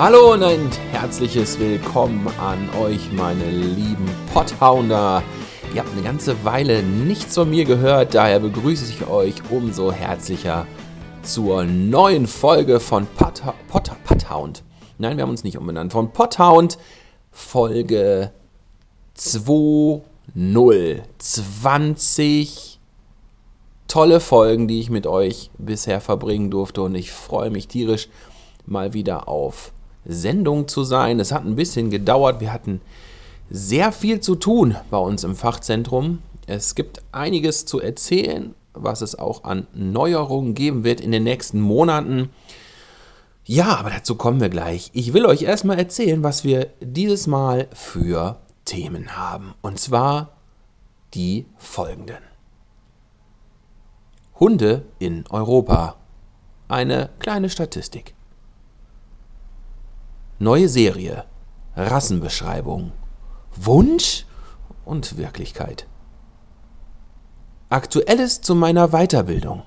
Hallo und ein herzliches Willkommen an euch, meine lieben Potthounder. Ihr habt eine ganze Weile nichts von mir gehört, daher begrüße ich euch umso herzlicher zur neuen Folge von Pot, Pot, Pothound. Nein, wir haben uns nicht umbenannt. Von Pothound Folge 2.0. 20 tolle Folgen, die ich mit euch bisher verbringen durfte und ich freue mich tierisch mal wieder auf Sendung zu sein. Es hat ein bisschen gedauert. Wir hatten sehr viel zu tun bei uns im Fachzentrum. Es gibt einiges zu erzählen, was es auch an Neuerungen geben wird in den nächsten Monaten. Ja, aber dazu kommen wir gleich. Ich will euch erstmal erzählen, was wir dieses Mal für Themen haben. Und zwar die folgenden. Hunde in Europa. Eine kleine Statistik. Neue Serie. Rassenbeschreibung. Wunsch und Wirklichkeit. Aktuelles zu meiner Weiterbildung.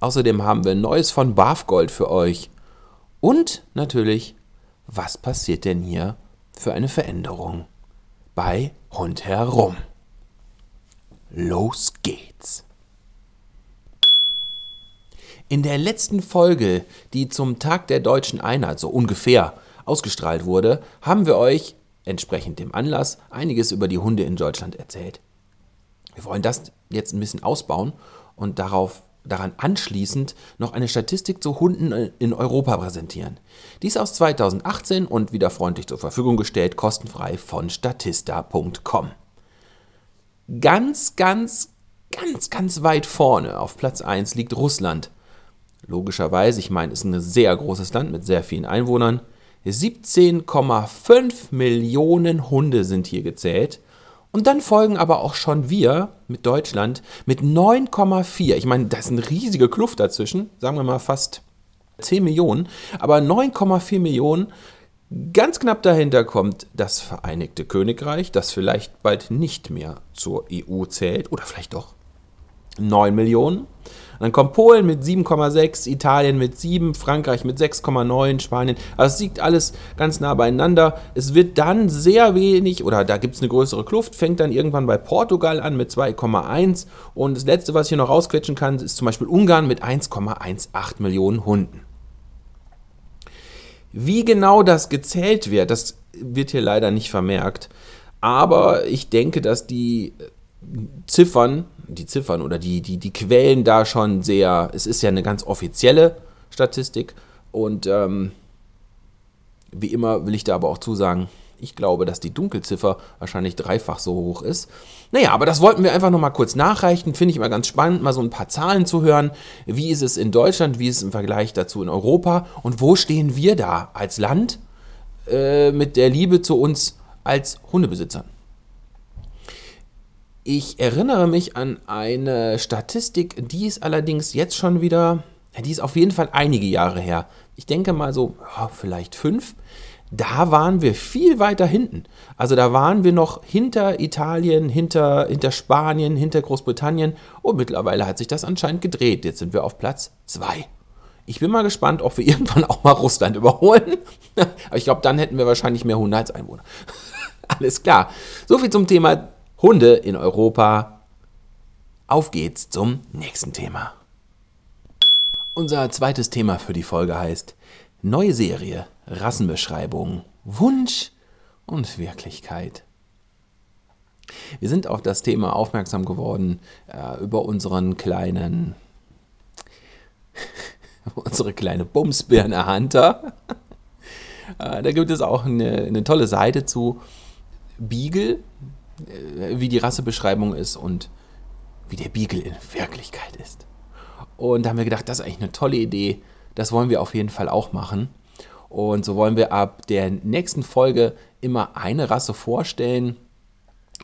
Außerdem haben wir Neues von Bafgold für euch. Und natürlich, was passiert denn hier für eine Veränderung bei Rundherum? Los geht's! In der letzten Folge, die zum Tag der deutschen Einheit so ungefähr ausgestrahlt wurde, haben wir euch, entsprechend dem Anlass, einiges über die Hunde in Deutschland erzählt. Wir wollen das jetzt ein bisschen ausbauen und darauf daran anschließend noch eine Statistik zu Hunden in Europa präsentieren. Dies aus 2018 und wieder freundlich zur Verfügung gestellt, kostenfrei von statista.com. Ganz, ganz, ganz, ganz weit vorne auf Platz 1 liegt Russland Logischerweise, ich meine, es ist ein sehr großes Land mit sehr vielen Einwohnern. 17,5 Millionen Hunde sind hier gezählt. Und dann folgen aber auch schon wir mit Deutschland mit 9,4. Ich meine, da ist eine riesige Kluft dazwischen, sagen wir mal fast 10 Millionen. Aber 9,4 Millionen, ganz knapp dahinter kommt das Vereinigte Königreich, das vielleicht bald nicht mehr zur EU zählt oder vielleicht doch 9 Millionen. Dann kommt Polen mit 7,6, Italien mit 7, Frankreich mit 6,9, Spanien. Also es liegt alles ganz nah beieinander. Es wird dann sehr wenig, oder da gibt es eine größere Kluft, fängt dann irgendwann bei Portugal an mit 2,1. Und das letzte, was ich hier noch rausquetschen kann, ist zum Beispiel Ungarn mit 1,18 Millionen Hunden. Wie genau das gezählt wird, das wird hier leider nicht vermerkt. Aber ich denke, dass die Ziffern die Ziffern oder die, die, die Quellen da schon sehr, es ist ja eine ganz offizielle Statistik und ähm, wie immer will ich da aber auch zusagen, ich glaube, dass die Dunkelziffer wahrscheinlich dreifach so hoch ist. Naja, aber das wollten wir einfach nochmal kurz nachreichen. Finde ich immer ganz spannend, mal so ein paar Zahlen zu hören. Wie ist es in Deutschland, wie ist es im Vergleich dazu in Europa und wo stehen wir da als Land äh, mit der Liebe zu uns als Hundebesitzern? Ich erinnere mich an eine Statistik, die ist allerdings jetzt schon wieder, die ist auf jeden Fall einige Jahre her. Ich denke mal so, ja, vielleicht fünf. Da waren wir viel weiter hinten. Also da waren wir noch hinter Italien, hinter, hinter Spanien, hinter Großbritannien. Und mittlerweile hat sich das anscheinend gedreht. Jetzt sind wir auf Platz zwei. Ich bin mal gespannt, ob wir irgendwann auch mal Russland überholen. Aber ich glaube, dann hätten wir wahrscheinlich mehr Hunde als Einwohner. Alles klar. Soviel zum Thema Hunde in Europa. Auf geht's zum nächsten Thema. Unser zweites Thema für die Folge heißt Neue Serie, Rassenbeschreibung, Wunsch und Wirklichkeit. Wir sind auf das Thema aufmerksam geworden äh, über unseren kleinen, unsere kleine Bumsbirne Hunter. äh, da gibt es auch eine, eine tolle Seite zu Beagle, wie die Rassebeschreibung ist und wie der Beagle in Wirklichkeit ist. Und da haben wir gedacht, das ist eigentlich eine tolle Idee. Das wollen wir auf jeden Fall auch machen. Und so wollen wir ab der nächsten Folge immer eine Rasse vorstellen,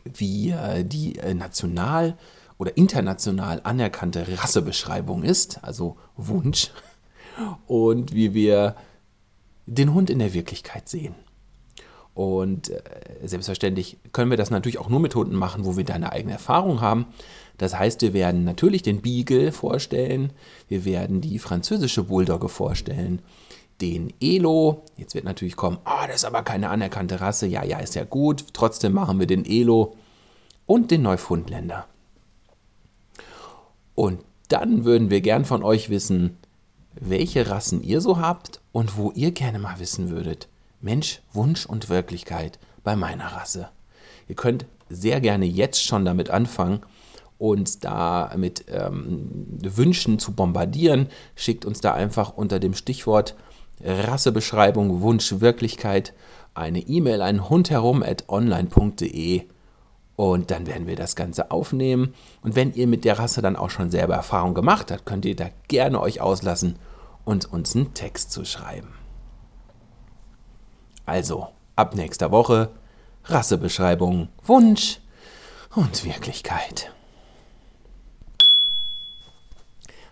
wie äh, die äh, national oder international anerkannte Rassebeschreibung ist, also Wunsch, und wie wir den Hund in der Wirklichkeit sehen. Und äh, selbstverständlich können wir das natürlich auch nur mit Hunden machen, wo wir da eine eigene Erfahrung haben. Das heißt, wir werden natürlich den Beagle vorstellen, wir werden die französische Bulldogge vorstellen, den Elo. Jetzt wird natürlich kommen, oh, das ist aber keine anerkannte Rasse. Ja, ja, ist ja gut. Trotzdem machen wir den Elo und den Neufundländer. Und dann würden wir gern von euch wissen, welche Rassen ihr so habt und wo ihr gerne mal wissen würdet. Mensch, Wunsch und Wirklichkeit bei meiner Rasse. Ihr könnt sehr gerne jetzt schon damit anfangen, uns da mit ähm, Wünschen zu bombardieren. Schickt uns da einfach unter dem Stichwort Rassebeschreibung, Wunsch, Wirklichkeit eine E-Mail an hundherum.online.de und dann werden wir das Ganze aufnehmen. Und wenn ihr mit der Rasse dann auch schon selber Erfahrung gemacht habt, könnt ihr da gerne euch auslassen und uns einen Text zu schreiben. Also, ab nächster Woche Rassebeschreibung, Wunsch und Wirklichkeit.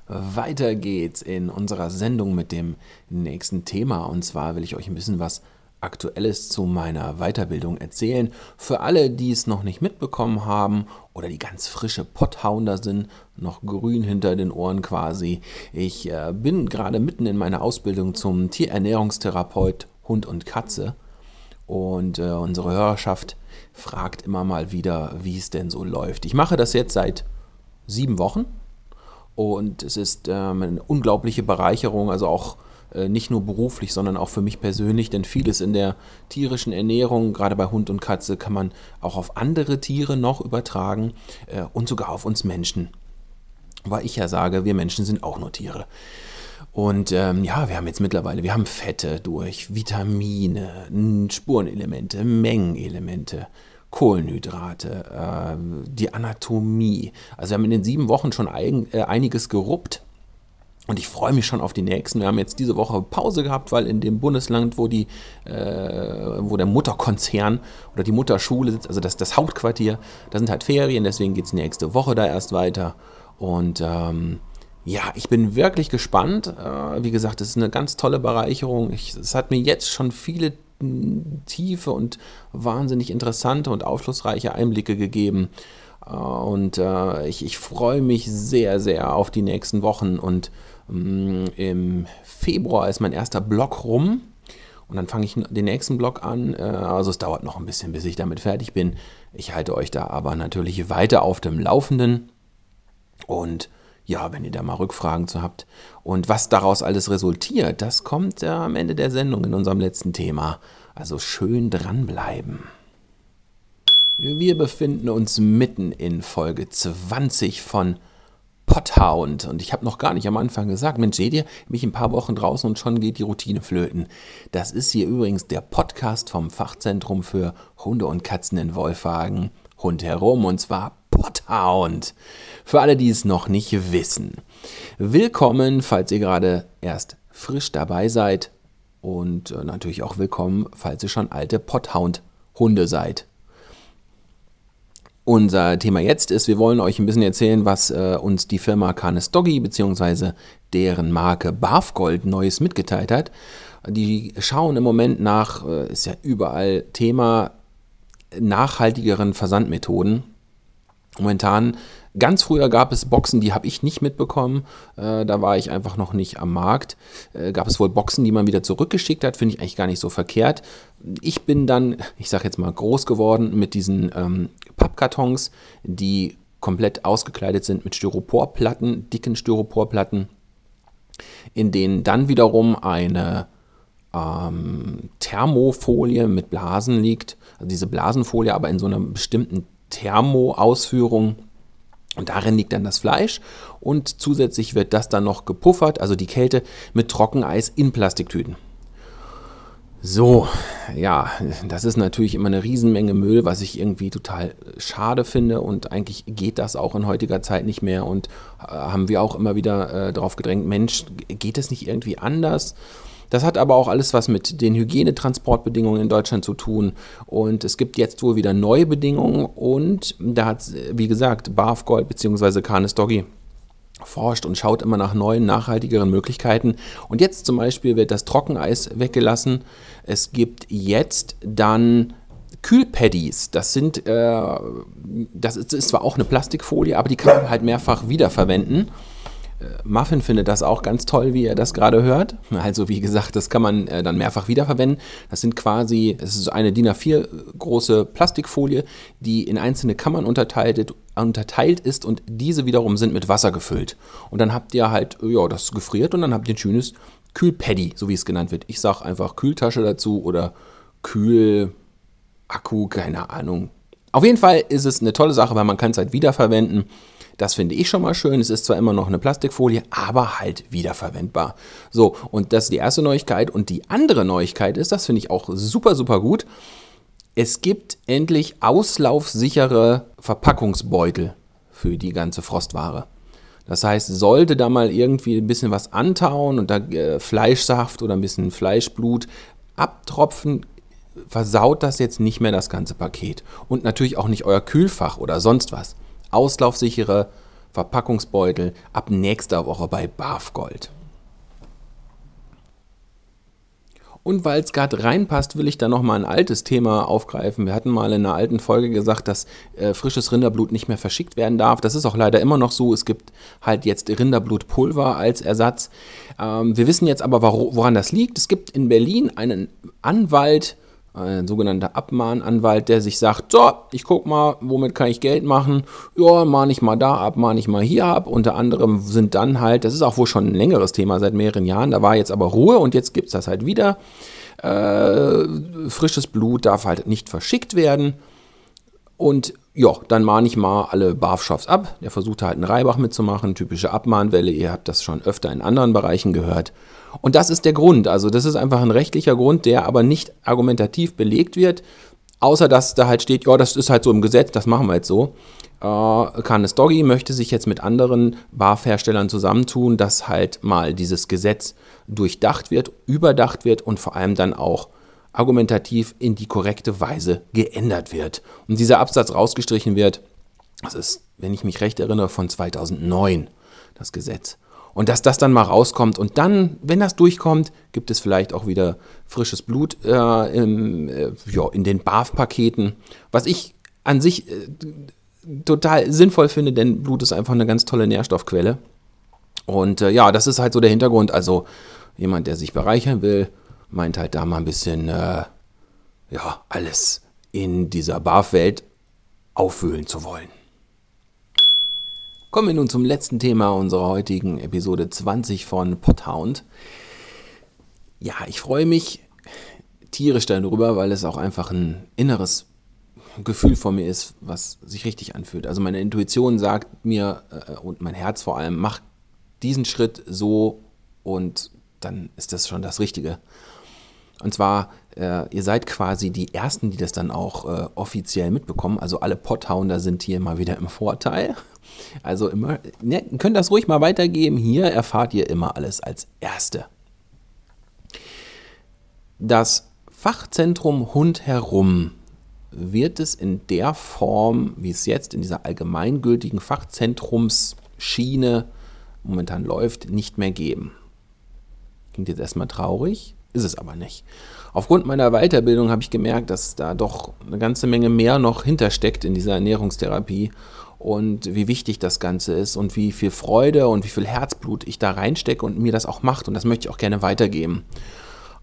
Weiter geht's in unserer Sendung mit dem nächsten Thema. Und zwar will ich euch ein bisschen was Aktuelles zu meiner Weiterbildung erzählen. Für alle, die es noch nicht mitbekommen haben oder die ganz frische Potthounder sind, noch grün hinter den Ohren quasi. Ich äh, bin gerade mitten in meiner Ausbildung zum Tierernährungstherapeut Hund und Katze. Und äh, unsere Hörerschaft fragt immer mal wieder, wie es denn so läuft. Ich mache das jetzt seit sieben Wochen und es ist ähm, eine unglaubliche Bereicherung, also auch äh, nicht nur beruflich, sondern auch für mich persönlich, denn vieles in der tierischen Ernährung, gerade bei Hund und Katze, kann man auch auf andere Tiere noch übertragen äh, und sogar auf uns Menschen. Weil ich ja sage, wir Menschen sind auch nur Tiere. Und ähm, ja, wir haben jetzt mittlerweile, wir haben Fette durch, Vitamine, Spurenelemente, Mengenelemente, Kohlenhydrate, äh, die Anatomie. Also wir haben in den sieben Wochen schon ein, äh, einiges geruppt und ich freue mich schon auf die nächsten. Wir haben jetzt diese Woche Pause gehabt, weil in dem Bundesland, wo, die, äh, wo der Mutterkonzern oder die Mutterschule sitzt, also das, das Hauptquartier, da sind halt Ferien, deswegen geht es nächste Woche da erst weiter. Und ähm, ja, ich bin wirklich gespannt. Äh, wie gesagt, es ist eine ganz tolle Bereicherung. es hat mir jetzt schon viele tiefe und wahnsinnig interessante und aufschlussreiche Einblicke gegeben. Äh, und äh, ich, ich freue mich sehr, sehr auf die nächsten Wochen und Mm, Im Februar ist mein erster Block rum. Und dann fange ich den nächsten Block an. Also es dauert noch ein bisschen, bis ich damit fertig bin. Ich halte euch da aber natürlich weiter auf dem Laufenden. Und ja, wenn ihr da mal Rückfragen zu habt. Und was daraus alles resultiert, das kommt äh, am Ende der Sendung in unserem letzten Thema. Also schön dranbleiben. Wir befinden uns mitten in Folge 20 von Pothound. Und ich habe noch gar nicht am Anfang gesagt, Mensch, seht ihr, mich ein paar Wochen draußen und schon geht die Routine flöten. Das ist hier übrigens der Podcast vom Fachzentrum für Hunde und Katzen in Wolfhagen. Hund herum und zwar Pothound. Für alle, die es noch nicht wissen. Willkommen, falls ihr gerade erst frisch dabei seid. Und äh, natürlich auch willkommen, falls ihr schon alte Pothound-Hunde seid. Unser Thema jetzt ist, wir wollen euch ein bisschen erzählen, was äh, uns die Firma Canis Doggy bzw. deren Marke Barfgold Neues mitgeteilt hat. Die schauen im Moment nach, äh, ist ja überall Thema, nachhaltigeren Versandmethoden. Momentan Ganz früher gab es Boxen, die habe ich nicht mitbekommen. Äh, da war ich einfach noch nicht am Markt. Äh, gab es wohl Boxen, die man wieder zurückgeschickt hat. Finde ich eigentlich gar nicht so verkehrt. Ich bin dann, ich sage jetzt mal, groß geworden mit diesen ähm, Pappkartons, die komplett ausgekleidet sind mit Styroporplatten, dicken Styroporplatten, in denen dann wiederum eine ähm, Thermofolie mit Blasen liegt. Also diese Blasenfolie aber in so einer bestimmten Thermoausführung und darin liegt dann das Fleisch und zusätzlich wird das dann noch gepuffert, also die Kälte, mit Trockeneis in Plastiktüten. So, ja, das ist natürlich immer eine Riesenmenge Müll, was ich irgendwie total schade finde und eigentlich geht das auch in heutiger Zeit nicht mehr und äh, haben wir auch immer wieder äh, darauf gedrängt, Mensch, geht es nicht irgendwie anders? Das hat aber auch alles was mit den Hygienetransportbedingungen in Deutschland zu tun. Und es gibt jetzt wohl wieder neue Bedingungen. Und da hat, wie gesagt, Barfgold bzw. Canis Doggy forscht und schaut immer nach neuen, nachhaltigeren Möglichkeiten. Und jetzt zum Beispiel wird das Trockeneis weggelassen. Es gibt jetzt dann Kühlpaddies. Das sind, äh, das ist, ist zwar auch eine Plastikfolie, aber die kann man halt mehrfach wiederverwenden. Muffin findet das auch ganz toll, wie er das gerade hört. Also wie gesagt, das kann man äh, dann mehrfach wiederverwenden. Das sind quasi, es ist eine DIN A4 große Plastikfolie, die in einzelne Kammern unterteilt, unterteilt ist und diese wiederum sind mit Wasser gefüllt. Und dann habt ihr halt, ja, das gefriert und dann habt ihr ein schönes Kühlpaddy, so wie es genannt wird. Ich sage einfach Kühltasche dazu oder Kühlakku, keine Ahnung. Auf jeden Fall ist es eine tolle Sache, weil man kann es halt wiederverwenden. Das finde ich schon mal schön. Es ist zwar immer noch eine Plastikfolie, aber halt wiederverwendbar. So, und das ist die erste Neuigkeit. Und die andere Neuigkeit ist, das finde ich auch super, super gut. Es gibt endlich auslaufsichere Verpackungsbeutel für die ganze Frostware. Das heißt, sollte da mal irgendwie ein bisschen was antauen und da äh, Fleischsaft oder ein bisschen Fleischblut abtropfen, versaut das jetzt nicht mehr das ganze Paket. Und natürlich auch nicht euer Kühlfach oder sonst was. Auslaufsichere Verpackungsbeutel ab nächster Woche bei Barfgold. Und weil es gerade reinpasst, will ich da nochmal ein altes Thema aufgreifen. Wir hatten mal in einer alten Folge gesagt, dass äh, frisches Rinderblut nicht mehr verschickt werden darf. Das ist auch leider immer noch so. Es gibt halt jetzt Rinderblutpulver als Ersatz. Ähm, wir wissen jetzt aber, woran das liegt. Es gibt in Berlin einen Anwalt, ein sogenannter Abmahnanwalt, der sich sagt, so, ich guck mal, womit kann ich Geld machen? Ja, mahne ich mal da ab, mahne ich mal hier ab. Unter anderem sind dann halt, das ist auch wohl schon ein längeres Thema seit mehreren Jahren, da war jetzt aber Ruhe und jetzt gibt es das halt wieder. Äh, frisches Blut darf halt nicht verschickt werden. Und ja, dann mahne ich mal alle Barfschoffs ab. Der versucht halt einen Reibach mitzumachen, typische Abmahnwelle. Ihr habt das schon öfter in anderen Bereichen gehört. Und das ist der Grund. Also das ist einfach ein rechtlicher Grund, der aber nicht argumentativ belegt wird, außer dass da halt steht, ja, das ist halt so im Gesetz, das machen wir jetzt so. Äh, Canis Doggy möchte sich jetzt mit anderen Barfherstellern zusammentun, dass halt mal dieses Gesetz durchdacht wird, überdacht wird und vor allem dann auch argumentativ in die korrekte Weise geändert wird. Und dieser Absatz rausgestrichen wird, das ist, wenn ich mich recht erinnere, von 2009, das Gesetz. Und dass das dann mal rauskommt und dann, wenn das durchkommt, gibt es vielleicht auch wieder frisches Blut äh, im, äh, ja, in den BAF-Paketen. Was ich an sich äh, total sinnvoll finde, denn Blut ist einfach eine ganz tolle Nährstoffquelle. Und äh, ja, das ist halt so der Hintergrund. Also jemand, der sich bereichern will, meint halt da mal ein bisschen, äh, ja, alles in dieser BAF-Welt auffüllen zu wollen. Kommen wir nun zum letzten Thema unserer heutigen Episode 20 von Pothound. Ja, ich freue mich tierisch darüber, weil es auch einfach ein inneres Gefühl von mir ist, was sich richtig anfühlt. Also meine Intuition sagt mir äh, und mein Herz vor allem, mach diesen Schritt so und dann ist das schon das Richtige. Und zwar, äh, ihr seid quasi die Ersten, die das dann auch äh, offiziell mitbekommen. Also alle Pothounder sind hier mal wieder im Vorteil. Also immer, ne, könnt das ruhig mal weitergeben. Hier erfahrt ihr immer alles als Erste. Das Fachzentrum Hund herum wird es in der Form, wie es jetzt in dieser allgemeingültigen Fachzentrumsschiene momentan läuft, nicht mehr geben. Klingt jetzt erstmal traurig, ist es aber nicht. Aufgrund meiner Weiterbildung habe ich gemerkt, dass da doch eine ganze Menge mehr noch hintersteckt in dieser Ernährungstherapie und wie wichtig das Ganze ist und wie viel Freude und wie viel Herzblut ich da reinstecke und mir das auch macht und das möchte ich auch gerne weitergeben.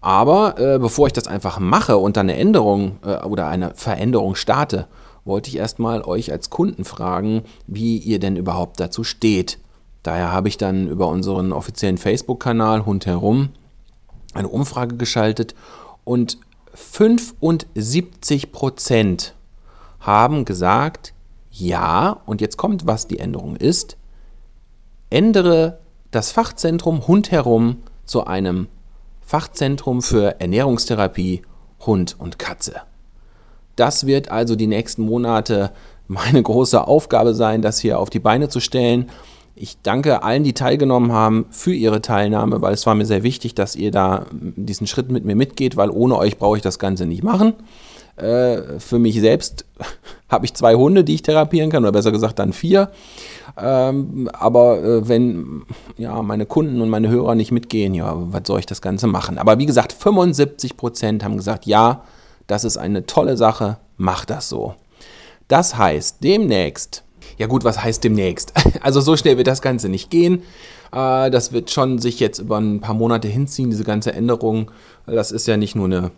Aber äh, bevor ich das einfach mache und dann eine Änderung äh, oder eine Veränderung starte, wollte ich erstmal euch als Kunden fragen, wie ihr denn überhaupt dazu steht. Daher habe ich dann über unseren offiziellen Facebook-Kanal Hund herum eine Umfrage geschaltet und 75 Prozent haben gesagt, ja, und jetzt kommt, was die Änderung ist, ändere das Fachzentrum Hund herum zu einem Fachzentrum für Ernährungstherapie Hund und Katze. Das wird also die nächsten Monate meine große Aufgabe sein, das hier auf die Beine zu stellen. Ich danke allen, die teilgenommen haben, für ihre Teilnahme, weil es war mir sehr wichtig, dass ihr da diesen Schritt mit mir mitgeht, weil ohne euch brauche ich das Ganze nicht machen. Äh, für mich selbst habe ich zwei Hunde, die ich therapieren kann, oder besser gesagt dann vier. Ähm, aber äh, wenn ja, meine Kunden und meine Hörer nicht mitgehen, ja, was soll ich das Ganze machen? Aber wie gesagt, 75 Prozent haben gesagt, ja, das ist eine tolle Sache, mach das so. Das heißt, demnächst Ja gut, was heißt demnächst? Also so schnell wird das Ganze nicht gehen. Äh, das wird schon sich jetzt über ein paar Monate hinziehen, diese ganze Änderung. Das ist ja nicht nur eine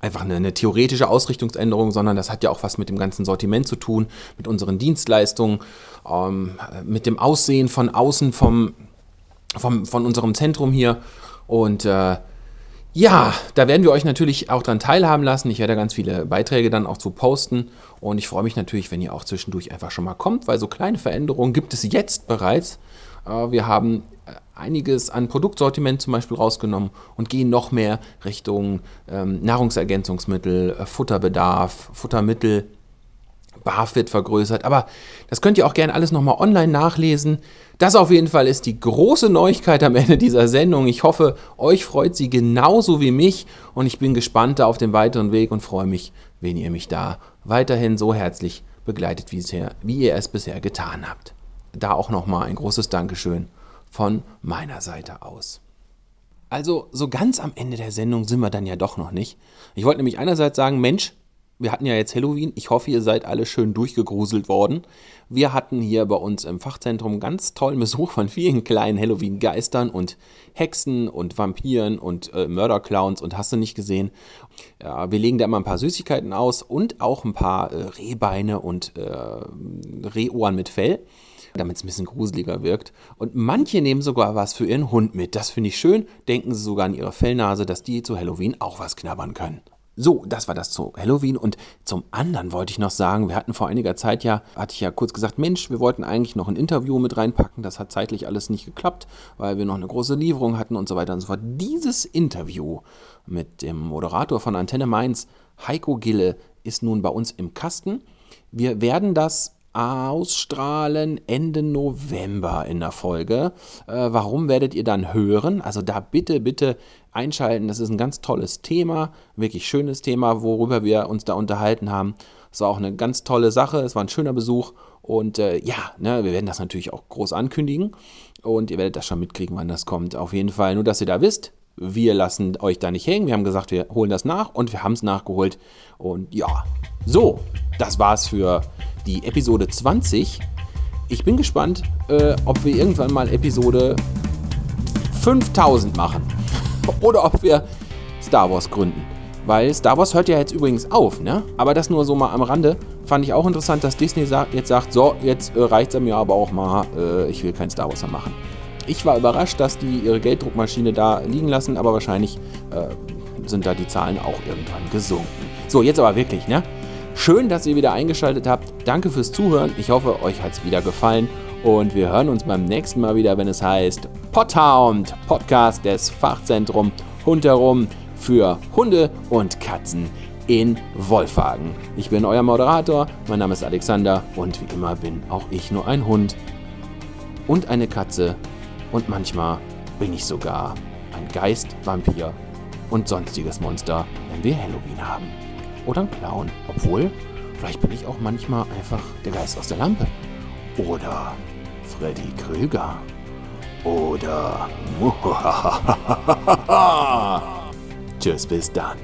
einfach eine, eine, theoretische Ausrichtungsänderung, sondern das hat ja auch was mit dem ganzen Sortiment zu tun, mit unseren Dienstleistungen, ähm, mit dem Aussehen von außen vom, vom, von unserem Zentrum hier. Und äh, ja, da werden wir euch natürlich auch dran teilhaben lassen. Ich werde ganz viele Beiträge dann auch zu posten. Und ich freue mich natürlich, wenn ihr auch zwischendurch einfach schon mal kommt, weil so kleine Veränderungen gibt es jetzt bereits. Äh, wir haben äh, einiges an Produktsortiment zum Beispiel rausgenommen und gehen noch mehr Richtung ähm, Nahrungsergänzungsmittel, äh, Futterbedarf, Futtermittel BAFIT vergrößert. Aber das könnt ihr auch gerne alles nochmal online nachlesen. Das auf jeden Fall ist die große Neuigkeit am Ende dieser Sendung. Ich hoffe, euch freut sie genauso wie mich und ich bin gespannt auf den weiteren Weg und freue mich, wenn ihr mich da weiterhin so herzlich begleitet, wie ihr es bisher getan habt. Da auch nochmal ein großes Dankeschön von meiner Seite aus. Also so ganz am Ende der Sendung sind wir dann ja doch noch nicht. Ich wollte nämlich einerseits sagen, Mensch, wir hatten ja jetzt Halloween. Ich hoffe, ihr seid alle schön durchgegruselt worden. Wir hatten hier bei uns im Fachzentrum ganz tollen Besuch von vielen kleinen Halloween-Geistern und Hexen und Vampiren und äh, Mörderclowns und hast du nicht gesehen. Ja, wir legen da immer ein paar Süßigkeiten aus und auch ein paar äh, Rehbeine und äh, Rehohren mit Fell damit es ein bisschen gruseliger wirkt. Und manche nehmen sogar was für ihren Hund mit. Das finde ich schön. Denken sie sogar an ihre Fellnase, dass die zu Halloween auch was knabbern können. So, das war das zu Halloween. Und zum anderen wollte ich noch sagen, wir hatten vor einiger Zeit ja, hatte ich ja kurz gesagt, Mensch, wir wollten eigentlich noch ein Interview mit reinpacken. Das hat zeitlich alles nicht geklappt, weil wir noch eine große Lieferung hatten und so weiter und so fort. Dieses Interview mit dem Moderator von Antenne Mainz, Heiko Gille, ist nun bei uns im Kasten. Wir werden das ausstrahlen Ende November in der Folge. Äh, warum werdet ihr dann hören? Also da bitte, bitte einschalten. Das ist ein ganz tolles Thema, wirklich schönes Thema, worüber wir uns da unterhalten haben. Es war auch eine ganz tolle Sache. Es war ein schöner Besuch. Und äh, ja, ne, wir werden das natürlich auch groß ankündigen. Und ihr werdet das schon mitkriegen, wann das kommt. Auf jeden Fall, nur dass ihr da wisst, wir lassen euch da nicht hängen. Wir haben gesagt, wir holen das nach und wir haben es nachgeholt. Und ja, so, das war's für die Episode 20. Ich bin gespannt, äh, ob wir irgendwann mal Episode 5000 machen. Oder ob wir Star Wars gründen. Weil Star Wars hört ja jetzt übrigens auf, ne? Aber das nur so mal am Rande. Fand ich auch interessant, dass Disney jetzt sagt, so, jetzt äh, reicht es mir aber auch mal, äh, ich will kein Star Wars mehr machen. Ich war überrascht, dass die ihre Gelddruckmaschine da liegen lassen, aber wahrscheinlich äh, sind da die Zahlen auch irgendwann gesunken. So, jetzt aber wirklich, ne? Schön, dass ihr wieder eingeschaltet habt. Danke fürs Zuhören. Ich hoffe, euch hat es wieder gefallen. Und wir hören uns beim nächsten Mal wieder, wenn es heißt Podhound, Podcast des Fachzentrum Hundherum für Hunde und Katzen in Wolfhagen. Ich bin euer Moderator, mein Name ist Alexander und wie immer bin auch ich nur ein Hund und eine Katze und manchmal bin ich sogar ein Geist, Vampir und sonstiges Monster, wenn wir Halloween haben oder ein Clown. Obwohl, vielleicht bin ich auch manchmal einfach der Geist aus der Lampe. Oder Freddy Krüger. Oder. Tschüss, bis dann.